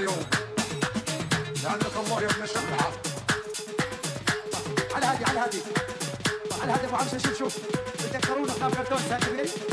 هذا اليوم. لأنك الله يا ابن الشبعة على هادي على هادي على هادي أبو عمشه شوف شوف. تذكرونا قام كرتون ساكبين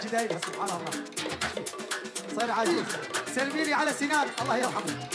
بس طورانا جدايد سبحان الله. صار عجيب. سلمي لي على سنان الله يرحمه.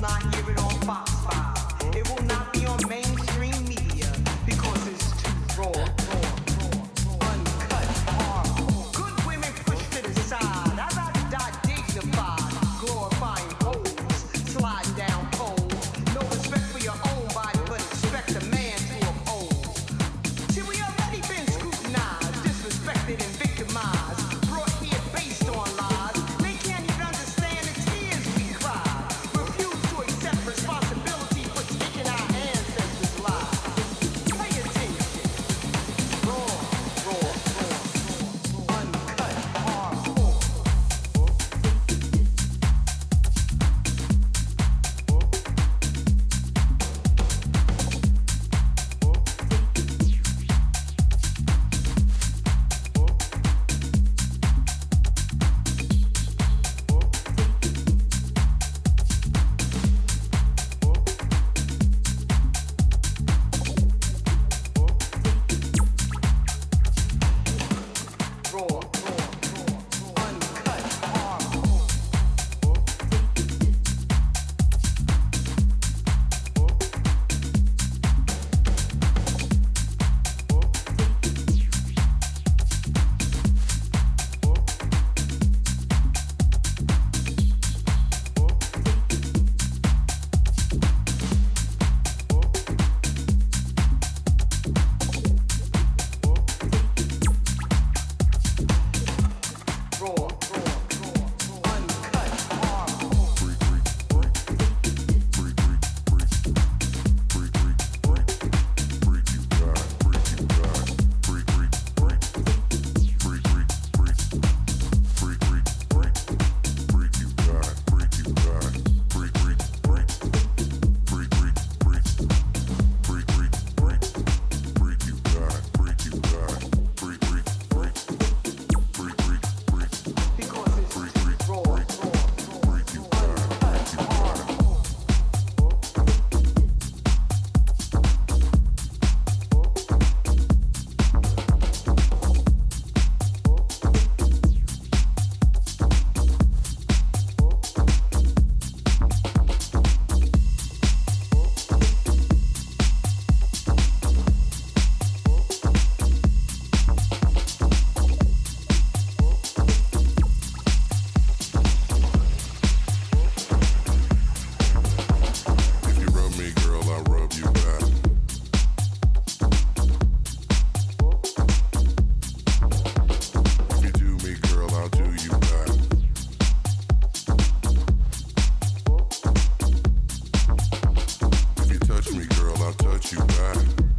not it touch you back.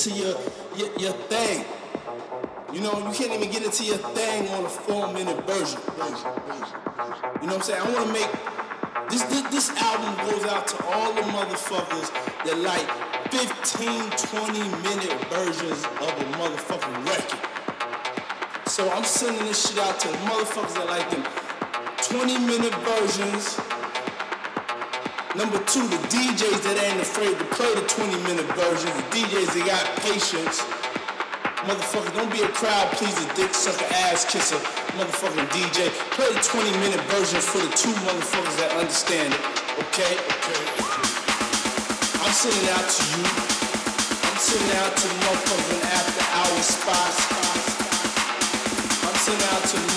Into your, your, your thing. You know, you can't even get into your thing on a four minute version. You know what I'm saying? I want to make this, this this album goes out to all the motherfuckers that like 15, 20 minute versions of a motherfucking record. So I'm sending this shit out to the motherfuckers that like them 20 minute versions Number two, the DJs that ain't afraid to play the 20 minute version. The DJs that got patience. Motherfucker, don't be a crowd pleaser, dick sucker, ass kisser, motherfucking DJ. Play the 20 minute version for the two motherfuckers that understand it. Okay? Okay. I'm sending out to you. I'm sending out to the motherfucking after hour spots. I'm sending out to the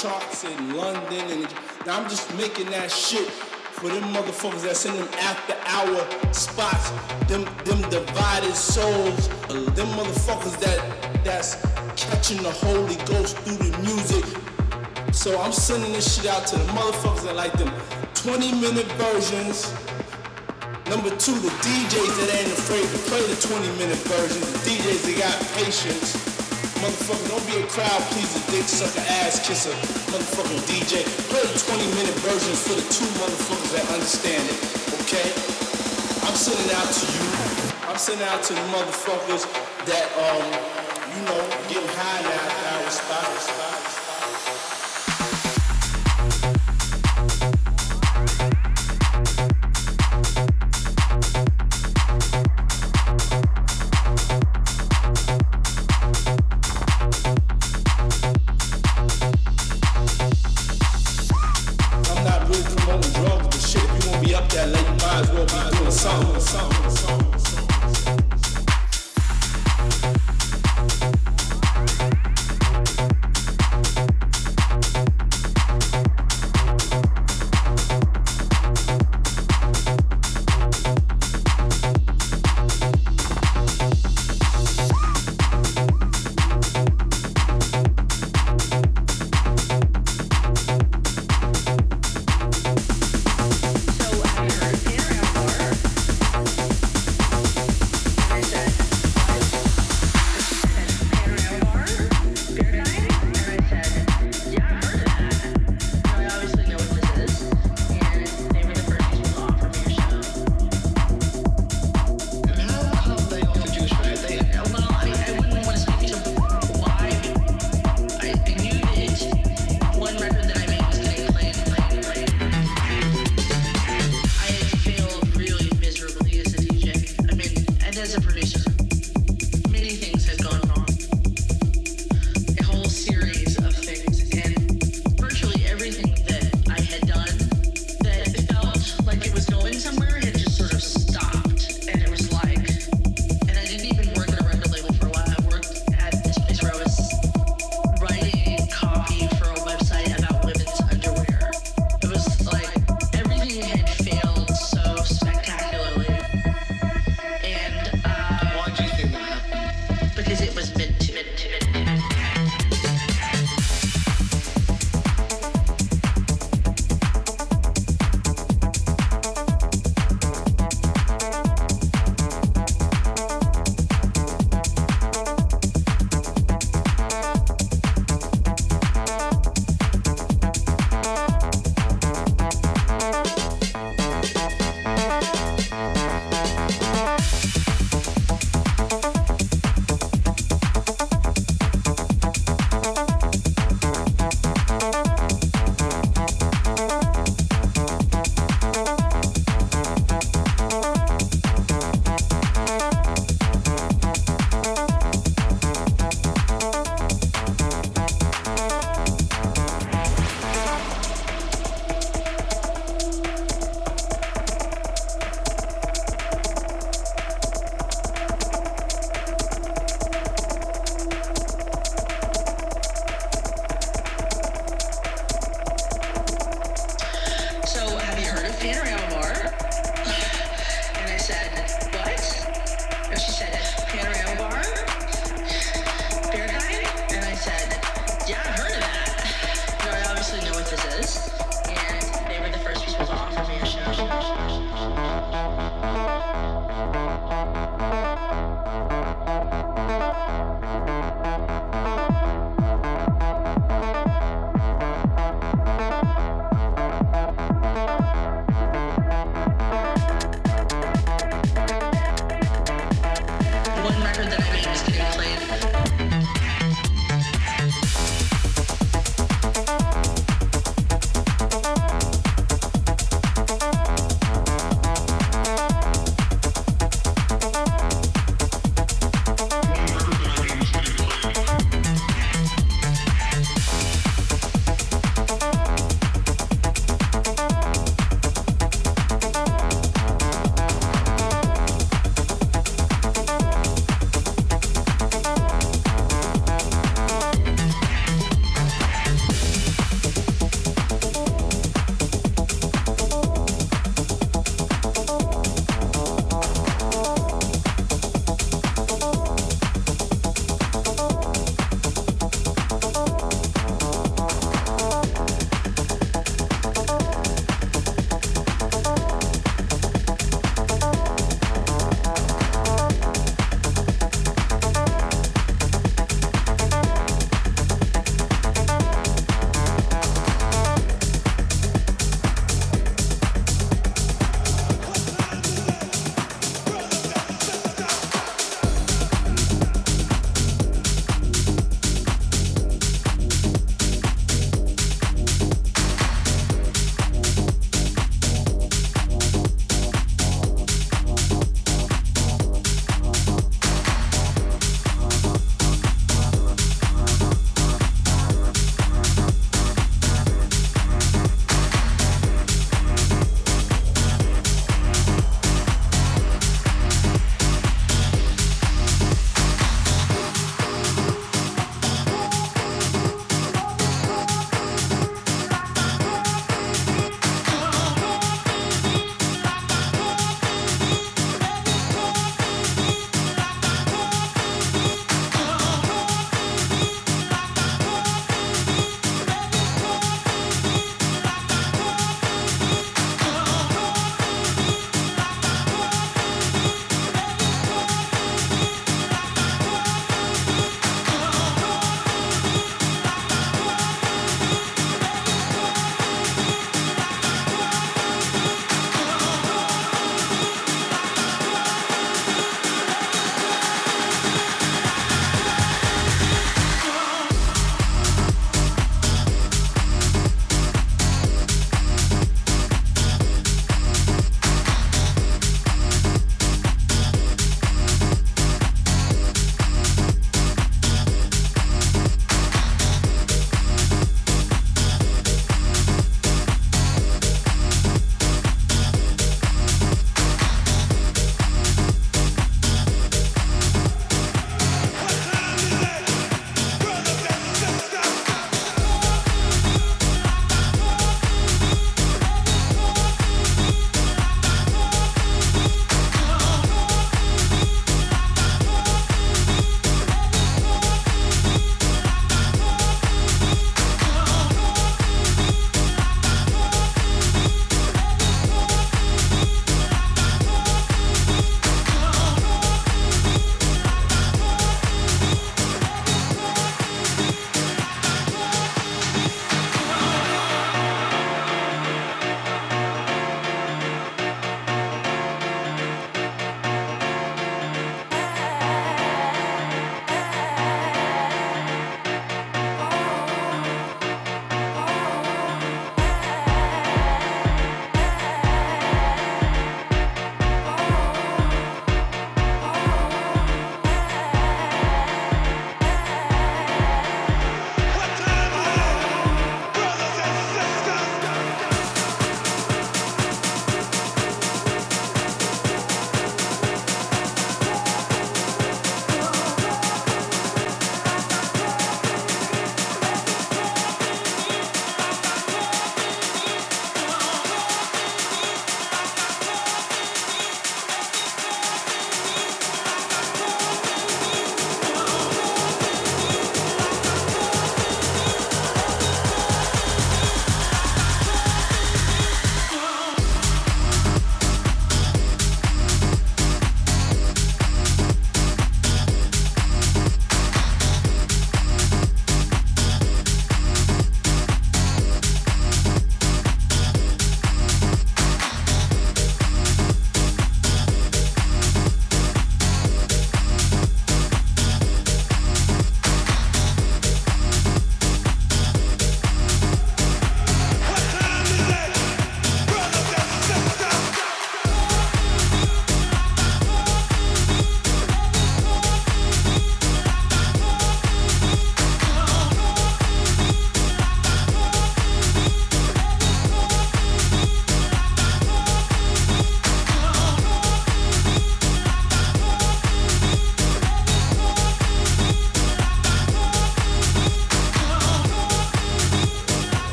charts in London, and now I'm just making that shit for them motherfuckers that's in them after hour spots, them them divided souls, them motherfuckers that that's catching the Holy Ghost through the music. So I'm sending this shit out to the motherfuckers that like them 20 minute versions. Number two, the DJs that ain't afraid to play the 20 minute versions, the DJs that got patience. Motherfucker, don't be a crowd pleaser, dick sucker, ass kisser, motherfucking DJ. Play the 20 minute version for the two motherfuckers that understand it, okay? I'm sending out to you. I'm sending out to the motherfuckers that, um, you know, getting high now spot.